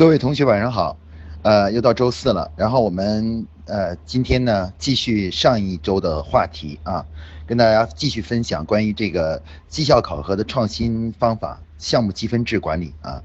各位同学晚上好，呃，又到周四了，然后我们呃今天呢继续上一周的话题啊，跟大家继续分享关于这个绩效考核的创新方法——项目积分制管理啊。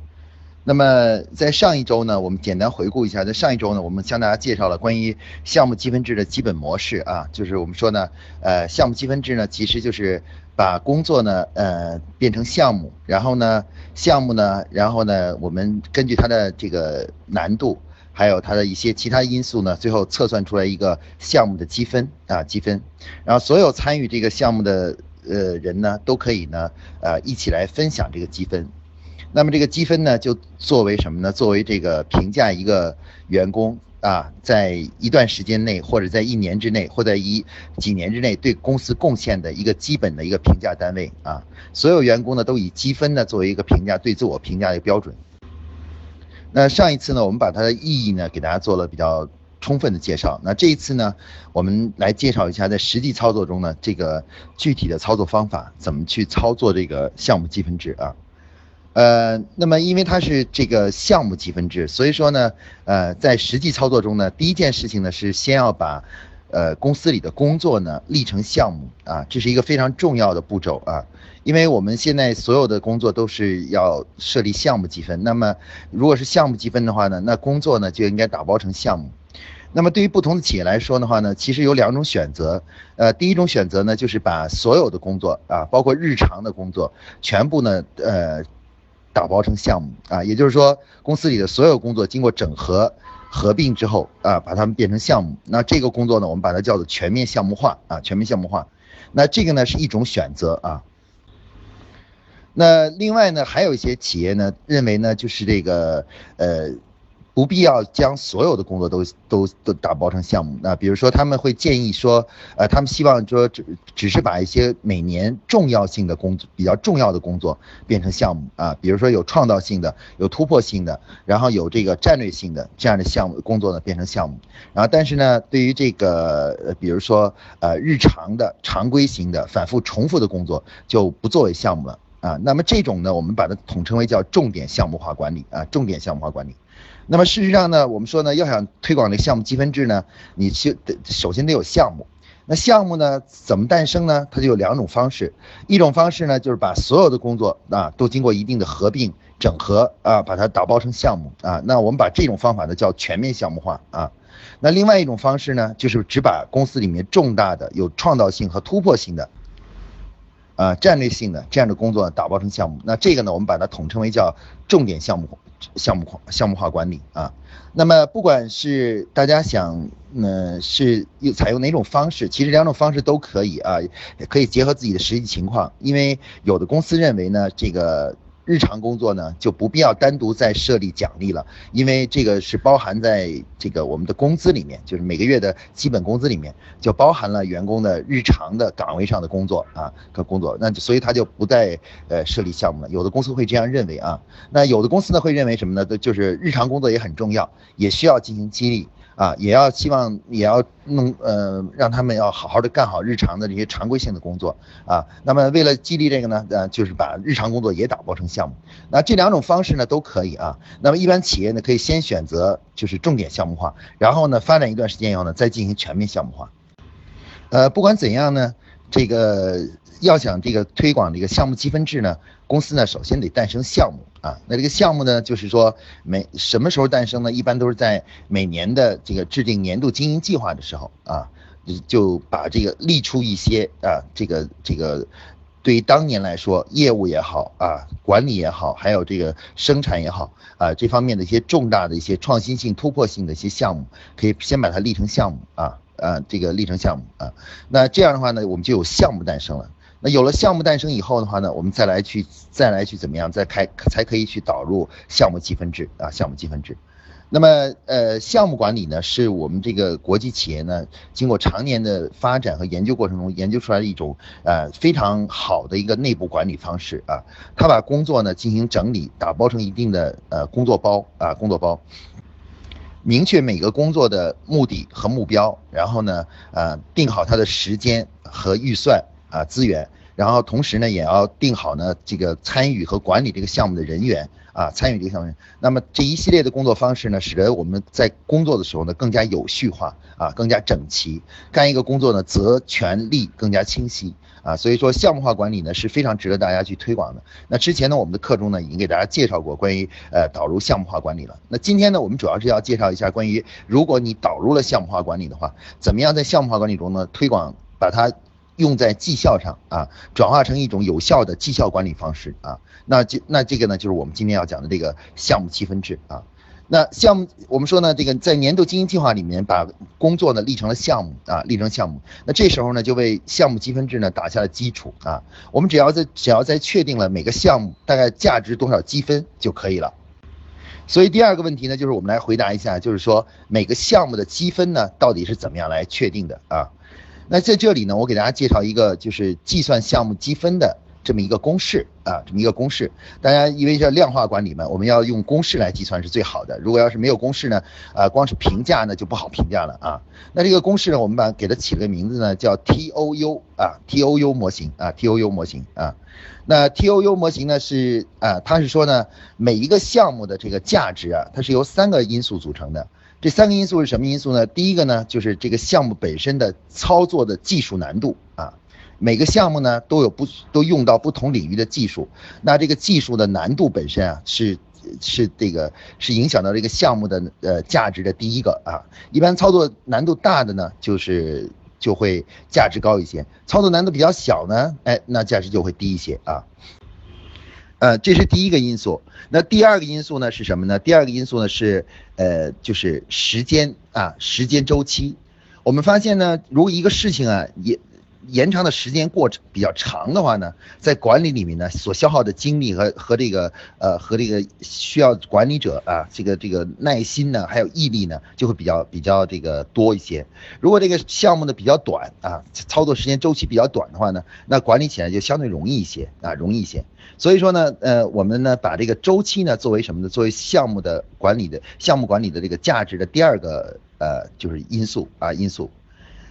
那么在上一周呢，我们简单回顾一下，在上一周呢，我们向大家介绍了关于项目积分制的基本模式啊，就是我们说呢，呃，项目积分制呢，其实就是把工作呢，呃，变成项目，然后呢，项目呢，然后呢，我们根据它的这个难度，还有它的一些其他因素呢，最后测算出来一个项目的积分啊，积分，然后所有参与这个项目的呃人呢，都可以呢，呃，一起来分享这个积分。那么这个积分呢，就作为什么呢？作为这个评价一个员工啊，在一段时间内，或者在一年之内，或在一几年之内对公司贡献的一个基本的一个评价单位啊。所有员工呢，都以积分呢作为一个评价对自我评价的标准。那上一次呢，我们把它的意义呢给大家做了比较充分的介绍。那这一次呢，我们来介绍一下在实际操作中呢，这个具体的操作方法，怎么去操作这个项目积分制啊？呃，那么因为它是这个项目积分制，所以说呢，呃，在实际操作中呢，第一件事情呢是先要把，呃，公司里的工作呢立成项目啊，这是一个非常重要的步骤啊，因为我们现在所有的工作都是要设立项目积分，那么如果是项目积分的话呢，那工作呢就应该打包成项目。那么对于不同的企业来说的话呢，其实有两种选择，呃，第一种选择呢就是把所有的工作啊，包括日常的工作，全部呢，呃。打包成项目啊，也就是说，公司里的所有工作经过整合、合并之后啊，把它们变成项目。那这个工作呢，我们把它叫做全面项目化啊，全面项目化。那这个呢是一种选择啊。那另外呢，还有一些企业呢认为呢，就是这个呃。不必要将所有的工作都都都打包成项目。那比如说，他们会建议说，呃，他们希望说只只是把一些每年重要性的工作、比较重要的工作变成项目啊。比如说有创造性的、有突破性的，然后有这个战略性的这样的项目工作呢变成项目。然后，但是呢，对于这个呃，比如说呃日常的常规型的、反复重复的工作就不作为项目了啊。那么这种呢，我们把它统称为叫重点项目化管理啊，重点项目化管理。那么事实上呢，我们说呢，要想推广这个项目积分制呢，你去得首先得有项目。那项目呢怎么诞生呢？它就有两种方式，一种方式呢就是把所有的工作啊都经过一定的合并整合啊，把它打包成项目啊。那我们把这种方法呢叫全面项目化啊。那另外一种方式呢，就是只把公司里面重大的、有创造性和突破性的。啊，战略性的这样的工作打包成项目，那这个呢，我们把它统称为叫重点项目、项目化、项目化管理啊。那么，不管是大家想，嗯，是用采用哪种方式，其实两种方式都可以啊，也可以结合自己的实际情况，因为有的公司认为呢，这个。日常工作呢，就不必要单独再设立奖励了，因为这个是包含在这个我们的工资里面，就是每个月的基本工资里面就包含了员工的日常的岗位上的工作啊和工作，那所以他就不再呃设立项目了。有的公司会这样认为啊，那有的公司呢会认为什么呢？就是日常工作也很重要，也需要进行激励。啊，也要希望也要弄呃，让他们要好好的干好日常的这些常规性的工作啊。那么为了激励这个呢，呃，就是把日常工作也打包成项目。那这两种方式呢都可以啊。那么一般企业呢可以先选择就是重点项目化，然后呢发展一段时间以后呢再进行全面项目化。呃，不管怎样呢，这个。要想这个推广这个项目积分制呢，公司呢首先得诞生项目啊。那这个项目呢，就是说每什么时候诞生呢？一般都是在每年的这个制定年度经营计划的时候啊，就把这个立出一些啊，这个这个对于当年来说，业务也好啊，管理也好，还有这个生产也好啊，这方面的一些重大的一些创新性、突破性的一些项目，可以先把它立成项目啊啊，这个立成项目啊。那这样的话呢，我们就有项目诞生了。那有了项目诞生以后的话呢，我们再来去再来去怎么样，再开才可以去导入项目积分制啊，项目积分制。那么呃，项目管理呢，是我们这个国际企业呢，经过常年的发展和研究过程中研究出来的一种呃非常好的一个内部管理方式啊。它把工作呢进行整理，打包成一定的呃工作包啊，工作包，明确每个工作的目的和目标，然后呢呃定好它的时间和预算。啊，资源，然后同时呢，也要定好呢这个参与和管理这个项目的人员啊，参与这个项目。那么这一系列的工作方式呢，使得我们在工作的时候呢更加有序化啊，更加整齐。干一个工作呢，责权利更加清晰啊。所以说项目化管理呢是非常值得大家去推广的。那之前呢，我们的课中呢已经给大家介绍过关于呃导入项目化管理了。那今天呢，我们主要是要介绍一下关于如果你导入了项目化管理的话，怎么样在项目化管理中呢推广把它。用在绩效上啊，转化成一种有效的绩效管理方式啊，那就那这个呢，就是我们今天要讲的这个项目积分制啊。那项目我们说呢，这个在年度经营计划里面把工作呢立成了项目啊，立成项目。那这时候呢，就为项目积分制呢打下了基础啊。我们只要在只要在确定了每个项目大概价值多少积分就可以了。所以第二个问题呢，就是我们来回答一下，就是说每个项目的积分呢到底是怎么样来确定的啊？那在这里呢，我给大家介绍一个就是计算项目积分的这么一个公式啊，这么一个公式。大家因为叫量化管理嘛，我们要用公式来计算是最好的。如果要是没有公式呢，啊，光是评价呢就不好评价了啊。那这个公式呢，我们把给它起了个名字呢，叫 T O U 啊，T O U 模型啊，T O U 模型啊。那 T O U 模型呢是啊，它是说呢，每一个项目的这个价值啊，它是由三个因素组成的。这三个因素是什么因素呢？第一个呢，就是这个项目本身的操作的技术难度啊。每个项目呢都有不都用到不同领域的技术，那这个技术的难度本身啊是是这个是影响到这个项目的呃价值的第一个啊。一般操作难度大的呢，就是就会价值高一些；操作难度比较小呢，哎，那价值就会低一些啊。呃，这是第一个因素。那第二个因素呢是什么呢？第二个因素呢是，呃，就是时间啊，时间周期。我们发现呢，如果一个事情啊也。延长的时间过程比较长的话呢，在管理里面呢，所消耗的精力和和这个呃和这个需要管理者啊，这个这个耐心呢，还有毅力呢，就会比较比较这个多一些。如果这个项目呢比较短啊，操作时间周期比较短的话呢，那管理起来就相对容易一些啊，容易一些。所以说呢，呃，我们呢把这个周期呢作为什么呢？作为项目的管理的项目管理的这个价值的第二个呃就是因素啊因素。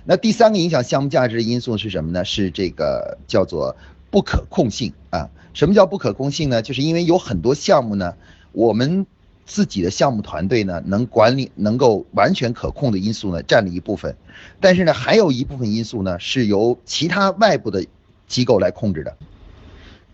那第三个影响项目价值的因素是什么呢？是这个叫做不可控性啊。什么叫不可控性呢？就是因为有很多项目呢，我们自己的项目团队呢能管理、能够完全可控的因素呢占了一部分，但是呢还有一部分因素呢是由其他外部的机构来控制的。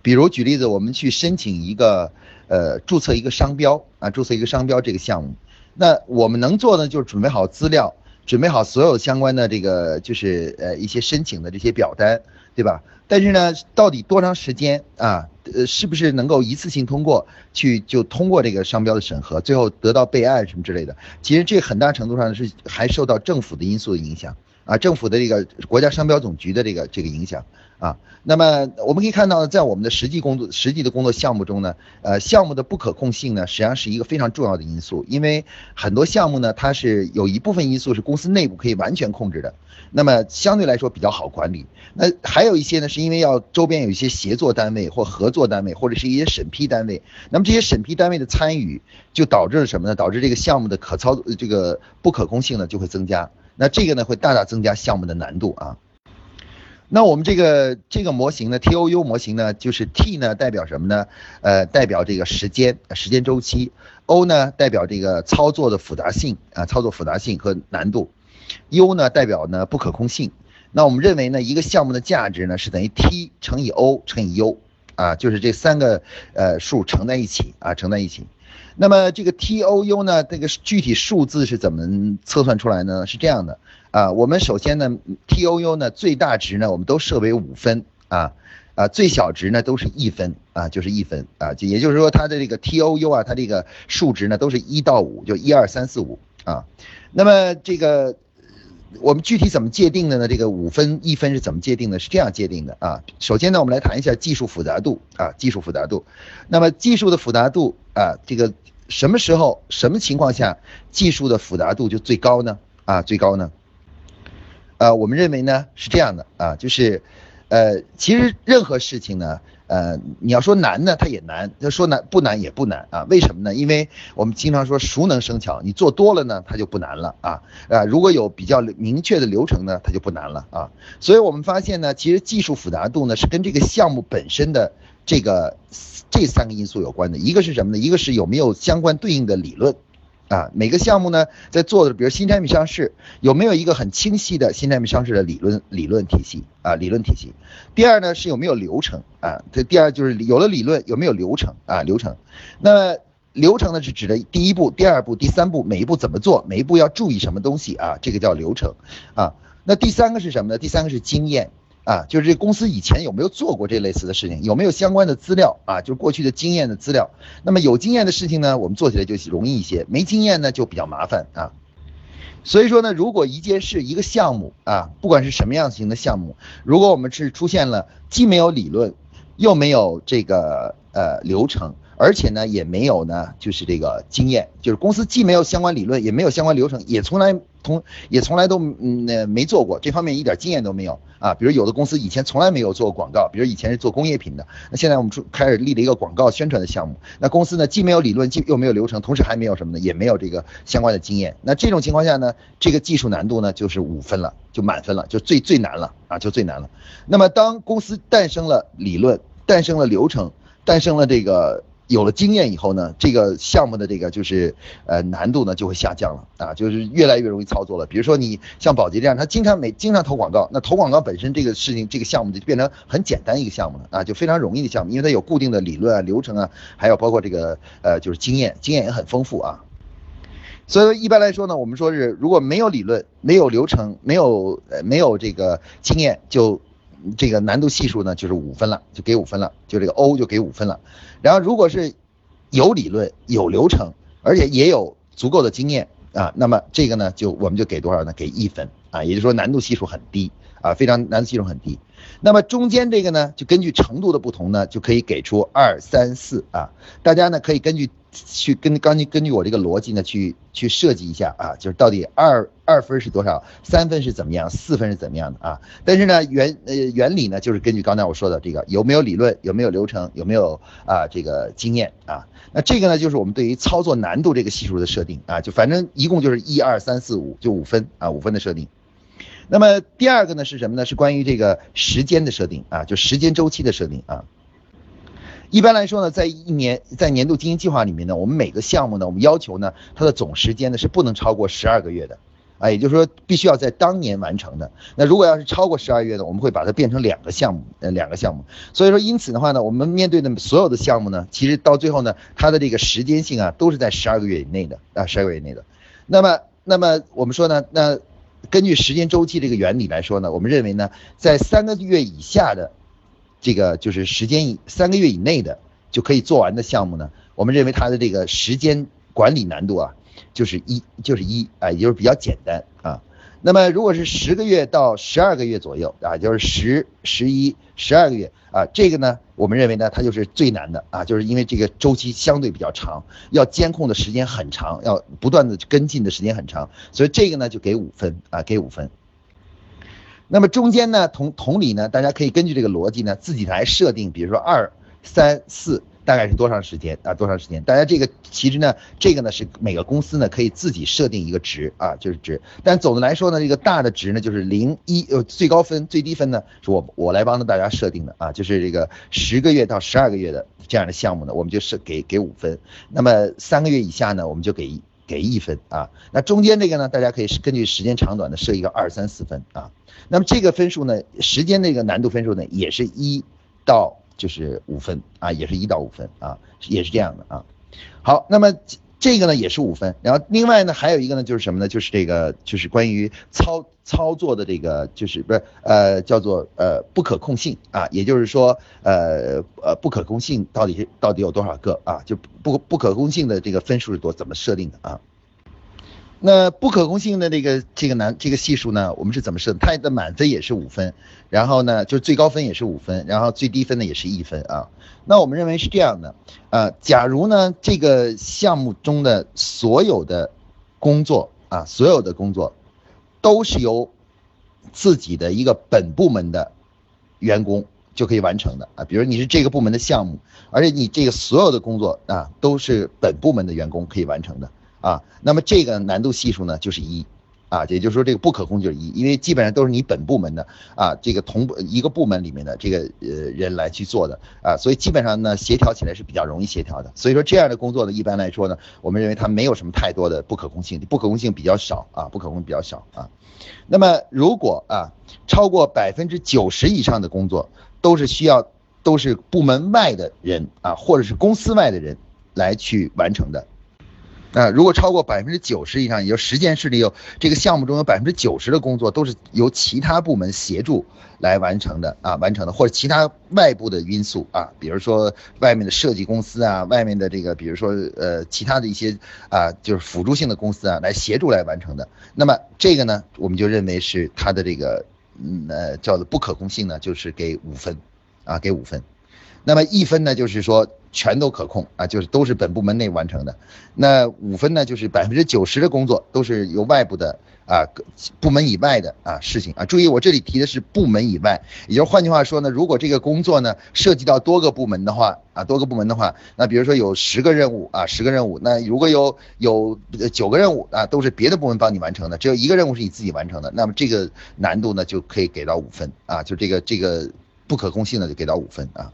比如举例子，我们去申请一个呃注册一个商标啊，注册一个商标这个项目，那我们能做的就是准备好资料。准备好所有相关的这个，就是呃一些申请的这些表单，对吧？但是呢，到底多长时间啊？呃，是不是能够一次性通过去就通过这个商标的审核，最后得到备案什么之类的？其实这很大程度上是还受到政府的因素的影响啊，政府的这个国家商标总局的这个这个影响。啊，那么我们可以看到，在我们的实际工作、实际的工作项目中呢，呃，项目的不可控性呢，实际上是一个非常重要的因素。因为很多项目呢，它是有一部分因素是公司内部可以完全控制的，那么相对来说比较好管理。那还有一些呢，是因为要周边有一些协作单位或合作单位，或者是一些审批单位。那么这些审批单位的参与，就导致了什么呢？导致这个项目的可操作、这个不可控性呢就会增加。那这个呢，会大大增加项目的难度啊。那我们这个这个模型呢，T O U 模型呢，就是 T 呢代表什么呢？呃，代表这个时间时间周期，O 呢代表这个操作的复杂性啊，操作复杂性和难度，U 呢代表呢不可控性。那我们认为呢，一个项目的价值呢是等于 T 乘以 O 乘以 U 啊，就是这三个呃数乘在一起啊，乘在一起。那么这个 T O U 呢，这个具体数字是怎么测算出来呢？是这样的。啊，我们首先呢，T O U 呢最大值呢，我们都设为五分啊，啊最小值呢都是一分啊，就是一分啊，就也就是说它的这个 T O U 啊，它这个数值呢都是一到五，就一二三四五啊。那么这个我们具体怎么界定的呢？这个五分一分是怎么界定的？是这样界定的啊。首先呢，我们来谈一下技术复杂度啊，技术复杂度。那么技术的复杂度啊，这个什么时候什么情况下技术的复杂度就最高呢？啊，最高呢？呃，我们认为呢是这样的啊，就是，呃，其实任何事情呢，呃，你要说难呢，它也难；要说难不难也不难啊。为什么呢？因为我们经常说熟能生巧，你做多了呢，它就不难了啊啊。如果有比较明确的流程呢，它就不难了啊。所以我们发现呢，其实技术复杂度呢是跟这个项目本身的。这个这三个因素有关的，一个是什么呢？一个是有没有相关对应的理论。啊，每个项目呢，在做的，比如新产品上市，有没有一个很清晰的新产品上市的理论理论体系啊？理论体系。第二呢，是有没有流程啊？这第二就是有了理论，有没有流程啊？流程。那流程呢，是指的第一步、第二步、第三步，每一步怎么做，每一步要注意什么东西啊？这个叫流程啊。那第三个是什么呢？第三个是经验。啊，就是这公司以前有没有做过这类似的事情，有没有相关的资料啊？就是过去的经验的资料。那么有经验的事情呢，我们做起来就容易一些；没经验呢，就比较麻烦啊。所以说呢，如果一件事、一个项目啊，不管是什么样型的项目，如果我们是出现了既没有理论，又没有这个呃流程。而且呢，也没有呢，就是这个经验，就是公司既没有相关理论，也没有相关流程，也从来从也从来都嗯没做过这方面一点经验都没有啊。比如有的公司以前从来没有做过广告，比如以前是做工业品的，那现在我们出开始立了一个广告宣传的项目，那公司呢既没有理论，既又没有流程，同时还没有什么呢，也没有这个相关的经验。那这种情况下呢，这个技术难度呢就是五分了，就满分了，就最最难了啊，就最难了。那么当公司诞生了理论，诞生了流程，诞生了这个。有了经验以后呢，这个项目的这个就是呃难度呢就会下降了啊，就是越来越容易操作了。比如说你像宝洁这样，他经常每经常投广告，那投广告本身这个事情这个项目就变成很简单一个项目了啊，就非常容易的项目，因为它有固定的理论啊、流程啊，还有包括这个呃就是经验，经验也很丰富啊。所以一般来说呢，我们说是如果没有理论、没有流程、没有呃没有这个经验就。这个难度系数呢，就是五分了，就给五分了，就这个 O 就给五分了。然后如果是有理论、有流程，而且也有足够的经验啊，那么这个呢，就我们就给多少呢？给一分啊，也就是说难度系数很低啊，非常难度系数很低。那么中间这个呢，就根据程度的不同呢，就可以给出二三四啊，大家呢可以根据。去根根据根据我这个逻辑呢，去去设计一下啊，就是到底二二分是多少，三分是怎么样，四分是怎么样的啊？但是呢，原呃原理呢，就是根据刚才我说的这个有没有理论，有没有流程，有没有啊这个经验啊？那这个呢，就是我们对于操作难度这个系数的设定啊，就反正一共就是一二三四五，就五分啊，五分的设定。那么第二个呢是什么呢？是关于这个时间的设定啊，就时间周期的设定啊。一般来说呢，在一年在年度经营计划里面呢，我们每个项目呢，我们要求呢，它的总时间呢是不能超过十二个月的，啊，也就是说必须要在当年完成的。那如果要是超过十二月呢，我们会把它变成两个项目，呃，两个项目。所以说，因此的话呢，我们面对的所有的项目呢，其实到最后呢，它的这个时间性啊，都是在十二个月以内的，啊，十二个月以内的。那么，那么我们说呢，那根据时间周期这个原理来说呢，我们认为呢，在三个月以下的。这个就是时间以三个月以内的就可以做完的项目呢，我们认为它的这个时间管理难度啊，就是一就是一啊，也就是比较简单啊。那么如果是十个月到十二个月左右啊，就是十十一十二个月啊，这个呢，我们认为呢，它就是最难的啊，就是因为这个周期相对比较长，要监控的时间很长，要不断的跟进的时间很长，所以这个呢就给五分啊，给五分。那么中间呢，同同理呢，大家可以根据这个逻辑呢，自己来设定，比如说二、三、四大概是多长时间啊？多长时间？大家这个其实呢，这个呢是每个公司呢可以自己设定一个值啊，就是值。但总的来说呢，这个大的值呢就是零一呃最高分最低分呢是我我来帮着大家设定的啊，就是这个十个月到十二个月的这样的项目呢，我们就是给给五分。那么三个月以下呢，我们就给给一分啊。那中间这个呢，大家可以根据时间长短呢设一个二三四分啊。那么这个分数呢，时间那个难度分数呢，也是一到就是五分啊，也是一到五分啊，也是这样的啊。好，那么这个呢也是五分，然后另外呢还有一个呢就是什么呢？就是这个就是关于操操作的这个就是不是呃叫做呃不可控性啊，也就是说呃呃不可控性到底是到底有多少个啊？就不不可控性的这个分数是多怎么设定的啊？那不可控性的这个这个难这个系数呢，我们是怎么设？它的满分也是五分，然后呢，就是最高分也是五分，然后最低分呢也是一分啊。那我们认为是这样的，呃，假如呢这个项目中的所有的工作啊，所有的工作都是由自己的一个本部门的员工就可以完成的啊，比如你是这个部门的项目，而且你这个所有的工作啊都是本部门的员工可以完成的。啊，那么这个难度系数呢就是一，啊，也就是说这个不可控就是一，因为基本上都是你本部门的啊，这个同一个部门里面的这个呃人来去做的啊，所以基本上呢协调起来是比较容易协调的。所以说这样的工作呢，一般来说呢，我们认为它没有什么太多的不可控性，不可控性比较少啊，不可控比较少啊。那么如果啊超过百分之九十以上的工作都是需要都是部门外的人啊，或者是公司外的人来去完成的。啊，如果超过百分之九十以上，也就十件事里有这个项目中有百分之九十的工作都是由其他部门协助来完成的啊，完成的或者其他外部的因素啊，比如说外面的设计公司啊，外面的这个比如说呃其他的一些啊就是辅助性的公司啊来协助来完成的，那么这个呢，我们就认为是它的这个嗯呃叫做不可控性呢，就是给五分啊，给五分。那么一分呢，就是说全都可控啊，就是都是本部门内完成的。那五分呢，就是百分之九十的工作都是由外部的啊部门以外的啊事情啊。注意，我这里提的是部门以外，也就是换句话说呢，如果这个工作呢涉及到多个部门的话啊，多个部门的话，那比如说有十个任务啊，十个任务，那如果有有九个任务啊，都是别的部门帮你完成的，只有一个任务是你自己完成的，那么这个难度呢就可以给到五分啊，就这个这个不可控性呢就给到五分啊。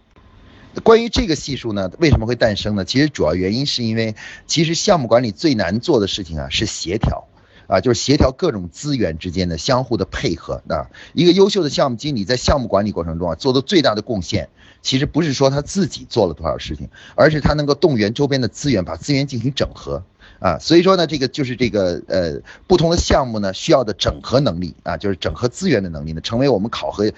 关于这个系数呢，为什么会诞生呢？其实主要原因是因为，其实项目管理最难做的事情啊是协调，啊就是协调各种资源之间的相互的配合啊。一个优秀的项目经理在项目管理过程中啊做的最大的贡献，其实不是说他自己做了多少事情，而是他能够动员周边的资源，把资源进行整合。啊，所以说呢，这个就是这个呃，不同的项目呢需要的整合能力啊，就是整合资源的能力呢，成为我们考核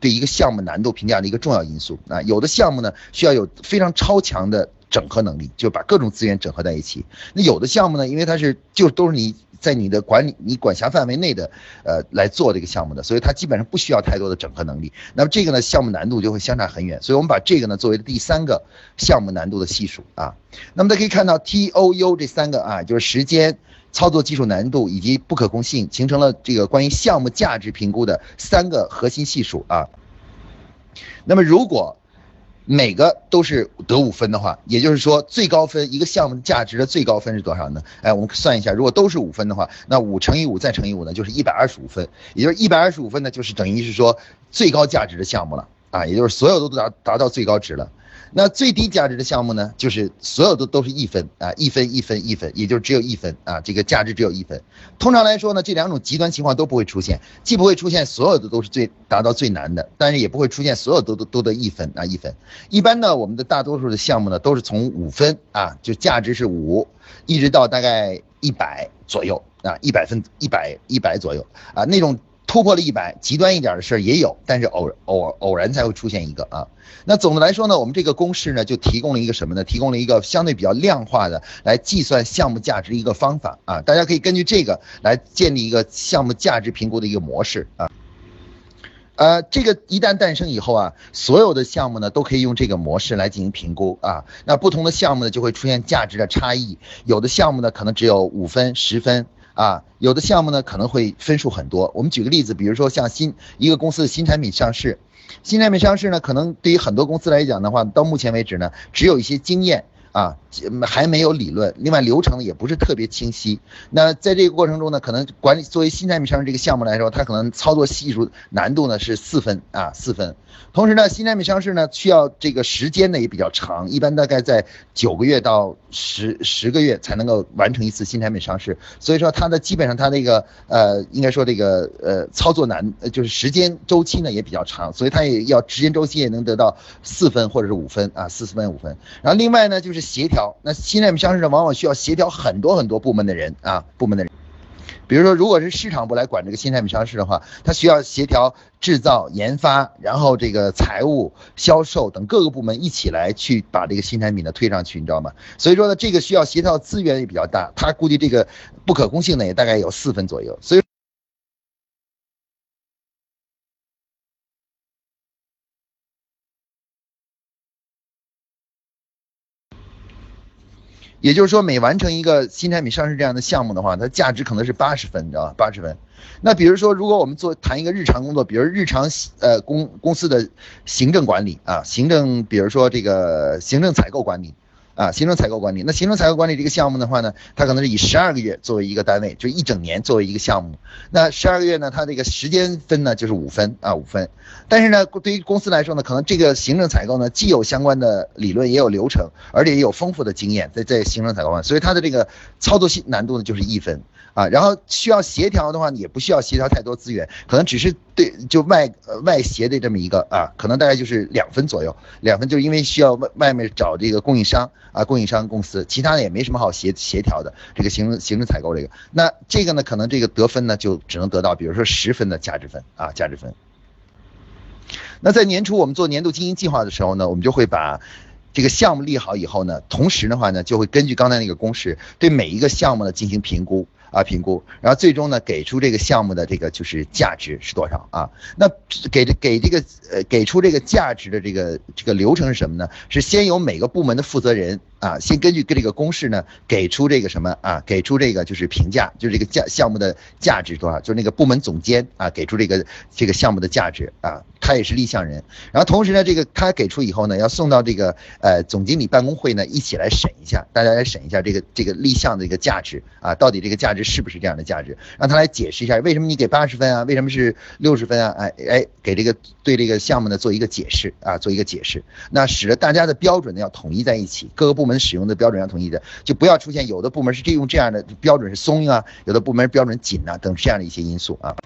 对一个项目难度评价的一个重要因素啊。有的项目呢需要有非常超强的整合能力，就把各种资源整合在一起。那有的项目呢，因为它是就都是你。在你的管理、你管辖范围内的，呃，来做这个项目的，所以它基本上不需要太多的整合能力。那么这个呢，项目难度就会相差很远。所以我们把这个呢作为第三个项目难度的系数啊。那么大家可以看到 T O U 这三个啊，就是时间、操作技术难度以及不可控性，形成了这个关于项目价值评估的三个核心系数啊。那么如果每个都是得五分的话，也就是说最高分一个项目价值的最高分是多少呢？哎，我们算一下，如果都是五分的话，那五乘以五再乘以五呢，就是一百二十五分。也就是一百二十五分呢，就是等于是说最高价值的项目了啊，也就是所有都达达到最高值了。那最低价值的项目呢，就是所有的都是一分啊，一分一分一分，也就只有一分啊，这个价值只有一分。通常来说呢，这两种极端情况都不会出现，既不会出现所有的都是最达到最难的，但是也不会出现所有都都都得一分啊一分。一般呢，我们的大多数的项目呢，都是从五分啊，就价值是五，一直到大概一百左右啊，一百分一百一百左右啊那种。突破了一百，极端一点的事儿也有，但是偶偶偶然才会出现一个啊。那总的来说呢，我们这个公式呢就提供了一个什么呢？提供了一个相对比较量化的来计算项目价值一个方法啊。大家可以根据这个来建立一个项目价值评估的一个模式啊。呃，这个一旦诞生以后啊，所有的项目呢都可以用这个模式来进行评估啊。那不同的项目呢就会出现价值的差异，有的项目呢可能只有五分、十分。啊，有的项目呢可能会分数很多。我们举个例子，比如说像新一个公司的新产品上市，新产品上市呢，可能对于很多公司来讲的话，到目前为止呢，只有一些经验。啊，还没有理论，另外流程也不是特别清晰。那在这个过程中呢，可能管理作为新产品上市这个项目来说，它可能操作系数难度呢是四分啊，四分。同时呢，新产品上市呢需要这个时间呢也比较长，一般大概在九个月到十十个月才能够完成一次新产品上市。所以说它的基本上它那个呃，应该说这个呃操作难，就是时间周期呢也比较长，所以它也要时间周期也能得到四分或者是五分啊，四四分五分。然后另外呢就是。协调，那新产品上市呢，往往需要协调很多很多部门的人啊，部门的人，比如说，如果是市场部来管这个新产品上市的话，他需要协调制造、研发，然后这个财务、销售等各个部门一起来去把这个新产品呢推上去，你知道吗？所以说呢，这个需要协调资源也比较大，他估计这个不可控性呢也大概有四分左右，所以。也就是说，每完成一个新产品上市这样的项目的话，它价值可能是八十分，你知道吧？八十分。那比如说，如果我们做谈一个日常工作，比如日常呃公公司的行政管理啊，行政，比如说这个行政采购管理，啊，行政采购管理。那行政采购管理这个项目的话呢，它可能是以十二个月作为一个单位，就一整年作为一个项目。那十二个月呢，它这个时间分呢就是五分啊，五分。但是呢，对于公司来说呢，可能这个行政采购呢既有相关的理论，也有流程，而且也有丰富的经验在在行政采购上，所以它的这个操作性难度呢就是一分。啊，然后需要协调的话，也不需要协调太多资源，可能只是对就外呃外协的这么一个啊，可能大概就是两分左右，两分就是因为需要外外面找这个供应商啊，供应商公司，其他的也没什么好协协调的。这个行行政采购这个，那这个呢，可能这个得分呢就只能得到，比如说十分的价值分啊，价值分。那在年初我们做年度经营计划的时候呢，我们就会把这个项目立好以后呢，同时的话呢，就会根据刚才那个公式，对每一个项目呢进行评估。啊，评估，然后最终呢，给出这个项目的这个就是价值是多少啊？那给给这个呃给出这个价值的这个这个流程是什么呢？是先由每个部门的负责人。啊，先根据这个公式呢，给出这个什么啊？给出这个就是评价，就是这个价项目的价值多少？就是那个部门总监啊，给出这个这个项目的价值啊，他也是立项人。然后同时呢，这个他给出以后呢，要送到这个呃总经理办公会呢，一起来审一下，大家来审一下这个这个立项的一个价值啊，到底这个价值是不是这样的价值？让他来解释一下，为什么你给八十分啊？为什么是六十分啊？哎哎，给这个对这个项目呢做一个解释啊，做一个解释，那使得大家的标准呢要统一在一起，各个部。门使用的标准要统一的，就不要出现有的部门是这用这样的标准是松啊，有的部门标准紧啊等这样的一些因素啊。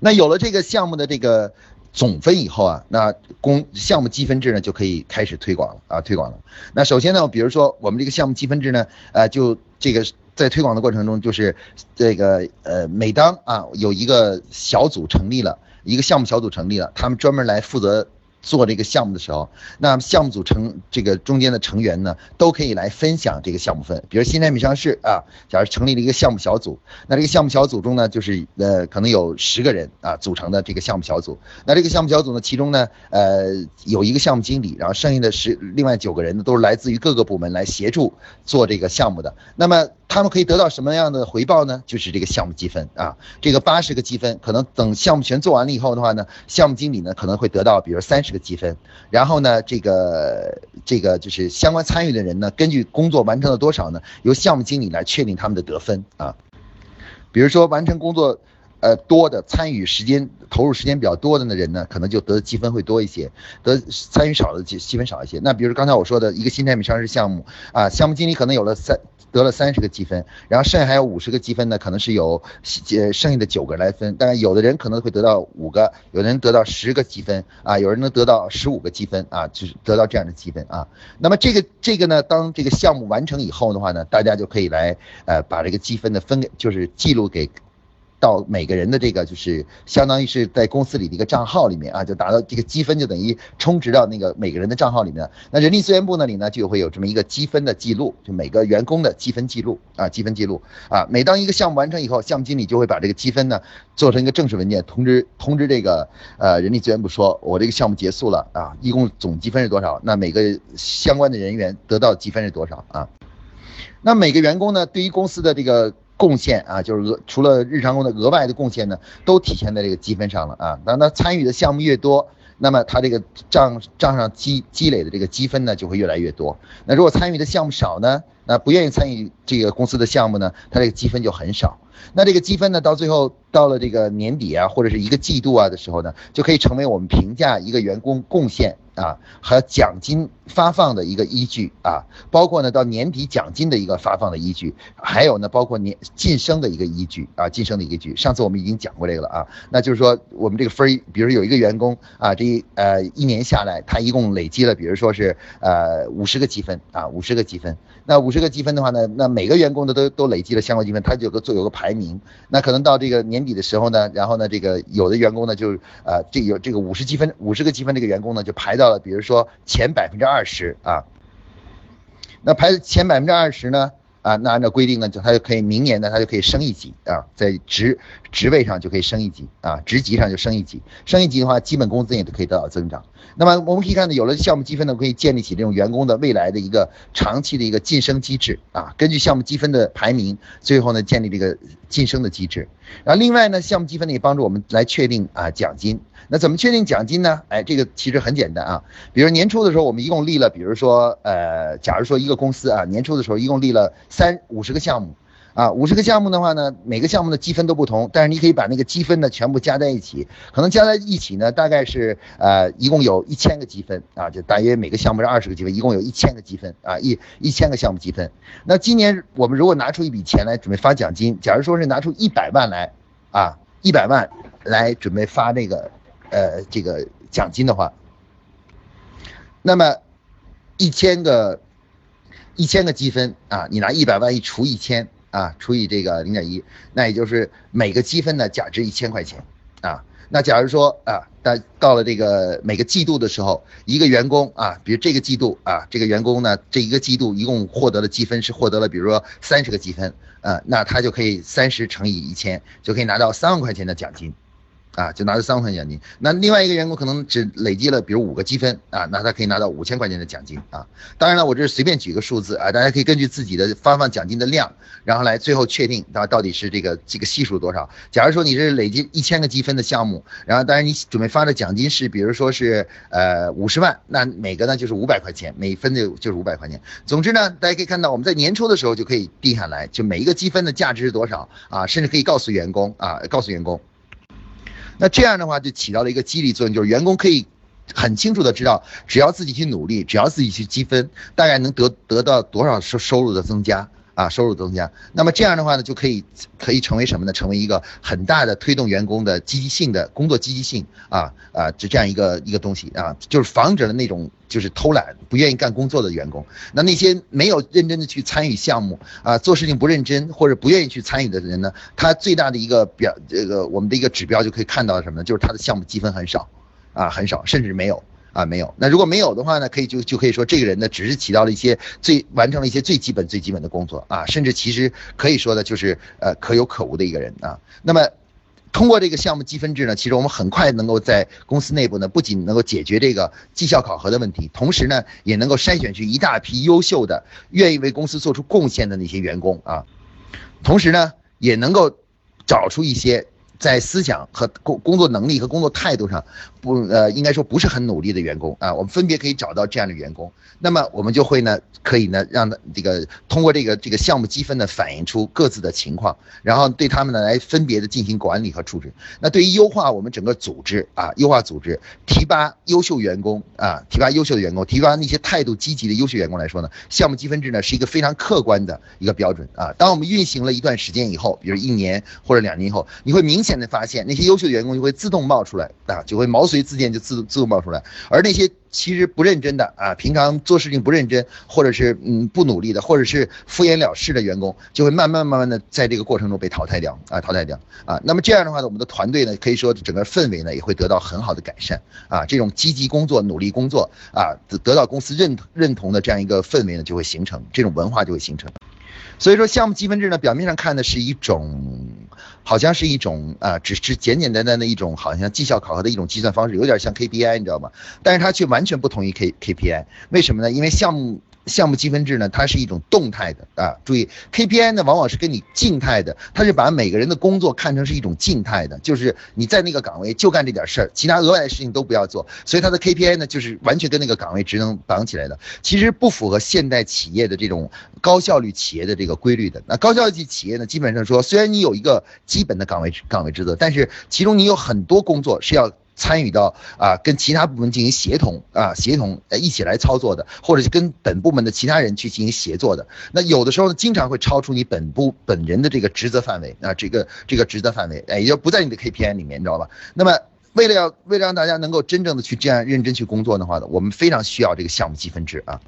那有了这个项目的这个总分以后啊，那公项目积分制呢就可以开始推广了啊，推广了。那首先呢，比如说我们这个项目积分制呢，呃，就这个在推广的过程中，就是这个呃，每当啊有一个小组成立了，一个项目小组成立了，他们专门来负责。做这个项目的时候，那项目组成这个中间的成员呢，都可以来分享这个项目分。比如新产品上市啊，假如成立了一个项目小组，那这个项目小组中呢，就是呃可能有十个人啊组成的这个项目小组。那这个项目小组呢，其中呢呃有一个项目经理，然后剩下的十另外九个人呢，都是来自于各个部门来协助做这个项目的。那么他们可以得到什么样的回报呢？就是这个项目积分啊，这个八十个积分，可能等项目全做完了以后的话呢，项目经理呢可能会得到比如三十个积分，然后呢，这个这个就是相关参与的人呢，根据工作完成了多少呢，由项目经理来确定他们的得分啊。比如说完成工作，呃多的参与时间投入时间比较多的那人呢，可能就得的积分会多一些，得参与少的积积分少一些。那比如刚才我说的一个新产品上市项目啊，项目经理可能有了三。得了三十个积分，然后剩下还有五十个积分呢，可能是有呃剩下的九个来分。当然，有的人可能会得到五个，有的人得到十个积分啊，有人能得到十五个积分啊，就是得到这样的积分啊。那么这个这个呢，当这个项目完成以后的话呢，大家就可以来呃把这个积分呢分给，就是记录给。到每个人的这个就是相当于是在公司里的一个账号里面啊，就达到这个积分就等于充值到那个每个人的账号里面。那人力资源部那里呢就会有这么一个积分的记录，就每个员工的积分记录啊，积分记录啊。每当一个项目完成以后，项目经理就会把这个积分呢做成一个正式文件，通知通知这个呃人力资源部说，我这个项目结束了啊，一共总积分是多少？那每个相关的人员得到积分是多少啊？那每个员工呢，对于公司的这个。贡献啊，就是额除了日常工的额外的贡献呢，都体现在这个积分上了啊。那他参与的项目越多，那么他这个账账上积积累的这个积分呢，就会越来越多。那如果参与的项目少呢，那不愿意参与这个公司的项目呢，他这个积分就很少。那这个积分呢，到最后到了这个年底啊，或者是一个季度啊的时候呢，就可以成为我们评价一个员工贡献。啊，和奖金发放的一个依据啊，包括呢到年底奖金的一个发放的依据，还有呢包括年晋升的一个依据啊，晋升的依据。上次我们已经讲过这个了啊，那就是说我们这个分，比如有一个员工啊，这一呃一年下来他一共累积了，比如说是呃五十个积分啊，五十个积分。那五十个积分的话呢，那每个员工的都都累积了相关积分，他就有个做有个排名。那可能到这个年底的时候呢，然后呢这个有的员工呢就呃这有这个五十积分五十个积分这个员工呢就排到。了，比如说前百分之二二十啊，那排前百分之二十呢，啊。那按照规定呢，就他就可以明年呢，他就可以升一级啊，在职职位上就可以升一级啊，职级上就升一级，升一级的话，基本工资也都可以得到增长。那么我们可以看到，有了项目积分呢，可以建立起这种员工的未来的一个长期的一个晋升机制啊，根据项目积分的排名，最后呢建立这个晋升的机制。然后另外呢，项目积分呢也帮助我们来确定啊奖金。那怎么确定奖金呢？哎，这个其实很简单啊。比如年初的时候，我们一共立了，比如说，呃，假如说一个公司啊，年初的时候一共立了三五十个项目，啊，五十个项目的话呢，每个项目的积分都不同，但是你可以把那个积分呢全部加在一起，可能加在一起呢，大概是呃，一共有一千个积分啊，就大约每个项目是二十个积分，一共有一千个积分啊，一一千个项目积分。那今年我们如果拿出一笔钱来准备发奖金，假如说是拿出一百万来，啊，一百万来准备发那个。呃，这个奖金的话，那么一千个一千个积分啊，你拿一百万一除一千啊，除以这个零点一，那也就是每个积分呢价值一千块钱啊。那假如说啊，到到了这个每个季度的时候，一个员工啊，比如这个季度啊，这个员工呢，这一个季度一共获得的积分是获得了，比如说三十个积分啊，那他就可以三十乘以一千，就可以拿到三万块钱的奖金。啊，就拿着三万块钱奖金。那另外一个员工可能只累积了，比如五个积分啊，那他可以拿到五千块钱的奖金啊。当然了，我这是随便举个数字啊，大家可以根据自己的发放奖金的量，然后来最后确定到到底是这个这个系数多少。假如说你是累积一千个积分的项目，然后当然你准备发的奖金是，比如说是呃五十万，那每个呢就是五百块钱，每分的就是五百块钱。总之呢，大家可以看到我们在年初的时候就可以定下来，就每一个积分的价值是多少啊，甚至可以告诉员工啊，告诉员工。那这样的话就起到了一个激励作用，就是员工可以很清楚的知道，只要自己去努力，只要自己去积分，大概能得得到多少收收入的增加。啊，收入增加，那么这样的话呢，就可以可以成为什么呢？成为一个很大的推动员工的积极性的工作积极性啊啊，就这样一个一个东西啊，就是防止了那种就是偷懒不愿意干工作的员工。那那些没有认真的去参与项目啊，做事情不认真或者不愿意去参与的人呢，他最大的一个表这个我们的一个指标就可以看到什么呢？就是他的项目积分很少啊，很少，甚至没有。啊，没有。那如果没有的话呢？可以就就可以说，这个人呢，只是起到了一些最完成了一些最基本最基本的工作啊，甚至其实可以说的就是呃可有可无的一个人啊。那么，通过这个项目积分制呢，其实我们很快能够在公司内部呢，不仅能够解决这个绩效考核的问题，同时呢，也能够筛选出一大批优秀的、愿意为公司做出贡献的那些员工啊，同时呢，也能够找出一些。在思想和工工作能力和工作态度上，不呃，应该说不是很努力的员工啊，我们分别可以找到这样的员工，那么我们就会呢，可以呢，让他这个通过这个这个项目积分呢，反映出各自的情况，然后对他们呢来分别的进行管理和处置。那对于优化我们整个组织啊，优化组织，提拔优秀员工啊，提拔优秀的员工，提拔那些态度积极的优秀员工来说呢，项目积分制呢是一个非常客观的一个标准啊。当我们运行了一段时间以后，比如一年或者两年以后，你会明。现在发现那些优秀的员工就会自动冒出来啊，就会毛遂自荐就自自动冒出来，而那些其实不认真的啊，平常做事情不认真，或者是嗯不努力的，或者是敷衍了事的员工，就会慢慢慢慢的在这个过程中被淘汰掉啊，淘汰掉啊。那么这样的话呢，我们的团队呢，可以说整个氛围呢也会得到很好的改善啊，这种积极工作、努力工作啊，得得到公司认认同的这样一个氛围呢就会形成，这种文化就会形成。所以说，项目积分制呢，表面上看的是一种，好像是一种啊，只是简简单单的一种，好像绩效考核的一种计算方式，有点像 KPI，你知道吗？但是它却完全不同于 K KPI，为什么呢？因为项目。项目积分制呢，它是一种动态的啊，注意 KPI 呢，往往是跟你静态的，它是把每个人的工作看成是一种静态的，就是你在那个岗位就干这点事儿，其他额外的事情都不要做，所以它的 KPI 呢，就是完全跟那个岗位职能绑起来的，其实不符合现代企业的这种高效率企业的这个规律的。那高效率企业呢，基本上说，虽然你有一个基本的岗位岗位职责，但是其中你有很多工作是要。参与到啊，跟其他部门进行协同啊，协同呃一起来操作的，或者是跟本部门的其他人去进行协作的。那有的时候呢，经常会超出你本部本人的这个职责范围啊，这个这个职责范围，哎，也就不在你的 KPI 里面，你知道吧？那么为了要为了让大家能够真正的去这样认真去工作的话呢，我们非常需要这个项目积分制啊。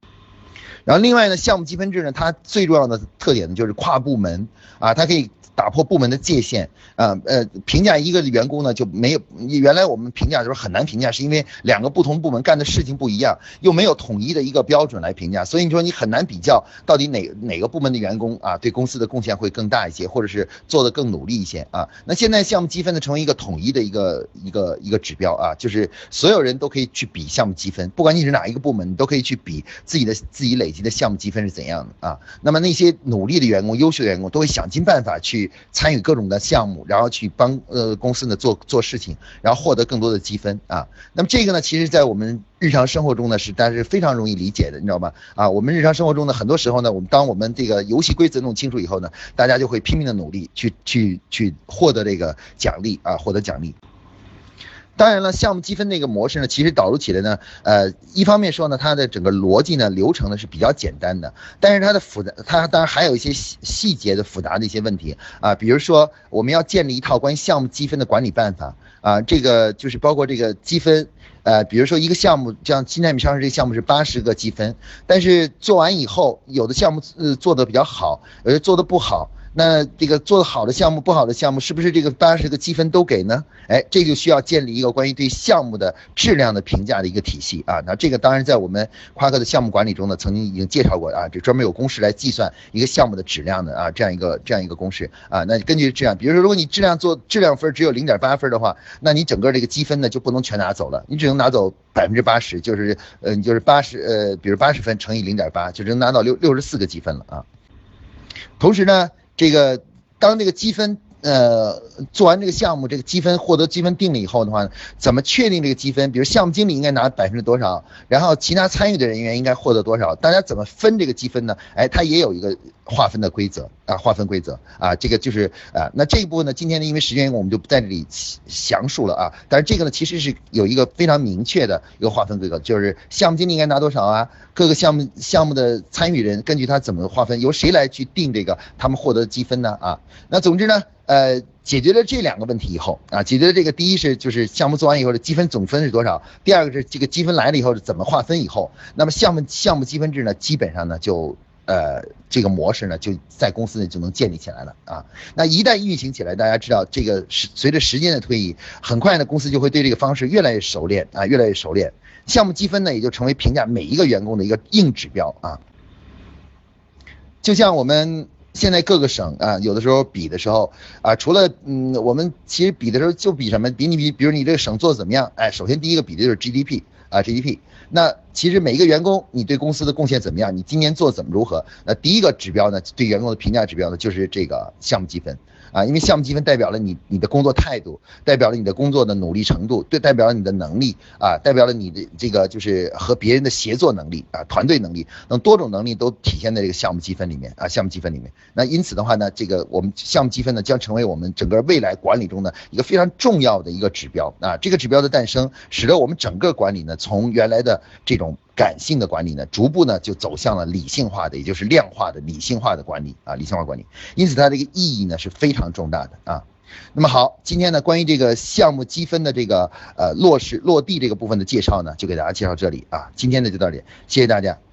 然后另外呢，项目积分制呢，它最重要的特点呢就是跨部门啊，它可以。打破部门的界限，啊呃，评价一个员工呢就没有原来我们评价的时候很难评价，是因为两个不同部门干的事情不一样，又没有统一的一个标准来评价，所以你说你很难比较到底哪哪个部门的员工啊对公司的贡献会更大一些，或者是做的更努力一些啊。那现在项目积分呢成为一个统一的一个一个一个指标啊，就是所有人都可以去比项目积分，不管你是哪一个部门，你都可以去比自己的自己累积的项目积分是怎样的啊。那么那些努力的员工、优秀的员工都会想尽办法去。参与各种的项目，然后去帮呃公司呢做做事情，然后获得更多的积分啊。那么这个呢，其实在我们日常生活中呢是，但是非常容易理解的，你知道吗？啊，我们日常生活中呢，很多时候呢，我们当我们这个游戏规则弄清楚以后呢，大家就会拼命的努力去去去获得这个奖励啊，获得奖励。当然了，项目积分那个模式呢，其实导入起来呢，呃，一方面说呢，它的整个逻辑呢、流程呢是比较简单的，但是它的复杂，它当然还有一些细细节的复杂的一些问题啊，比如说我们要建立一套关于项目积分的管理办法啊，这个就是包括这个积分，呃，比如说一个项目，像新产品上市这个项目是八十个积分，但是做完以后，有的项目呃做的比较好，有的做的不好。那这个做的好的项目，不好的项目，是不是这个八十个积分都给呢？哎，这就需要建立一个关于对项目的质量的评价的一个体系啊。那这个当然在我们夸克的项目管理中呢，曾经已经介绍过啊，这专门有公式来计算一个项目的质量的啊，这样一个这样一个公式啊。那根据质量，比如说如果你质量做质量分只有零点八分的话，那你整个这个积分呢就不能全拿走了，你只能拿走百分之八十，就是呃你就是八十呃，比如八十分乘以零点八，就只能拿到六六十四个积分了啊。同时呢。这个当这个积分，呃，做完这个项目，这个积分获得积分定了以后的话，怎么确定这个积分？比如项目经理应该拿百分之多少，然后其他参与的人员应该获得多少？大家怎么分这个积分呢？哎，它也有一个。划分的规则啊，划分规则啊，这个就是啊，那这一部分呢，今天呢，因为时间原因，我们就不在这里详述了啊。但是这个呢，其实是有一个非常明确的一个划分规则，就是项目经理应该拿多少啊？各个项目项目的参与人根据他怎么划分，由谁来去定这个他们获得积分呢？啊，那总之呢，呃，解决了这两个问题以后啊，解决了这个第一是就是项目做完以后的积分总分是多少，第二个是这个积分来了以后是怎么划分以后，那么项目项目积分制呢，基本上呢就。呃，这个模式呢，就在公司呢就能建立起来了啊。那一旦运行起来，大家知道，这个是随着时间的推移，很快呢，公司就会对这个方式越来越熟练啊，越来越熟练。项目积分呢，也就成为评价每一个员工的一个硬指标啊。就像我们现在各个省啊，有的时候比的时候啊，除了嗯，我们其实比的时候就比什么？比你比，比如你这个省做的怎么样？哎，首先第一个比的就是 GDP 啊，GDP。那其实每一个员工，你对公司的贡献怎么样？你今年做怎么如何？那第一个指标呢，对员工的评价指标呢，就是这个项目积分。啊，因为项目积分代表了你你的工作态度，代表了你的工作的努力程度，对，代表了你的能力啊，代表了你的这个就是和别人的协作能力啊，团队能力等多种能力都体现在这个项目积分里面啊，项目积分里面。那因此的话呢，这个我们项目积分呢将成为我们整个未来管理中的一个非常重要的一个指标啊。这个指标的诞生，使得我们整个管理呢从原来的这种。感性的管理呢，逐步呢就走向了理性化的，也就是量化的、理性化的管理啊，理性化管理。因此，它这个意义呢是非常重大的啊。那么好，今天呢关于这个项目积分的这个呃落实落地这个部分的介绍呢，就给大家介绍这里啊。今天呢就到这里，谢谢大家。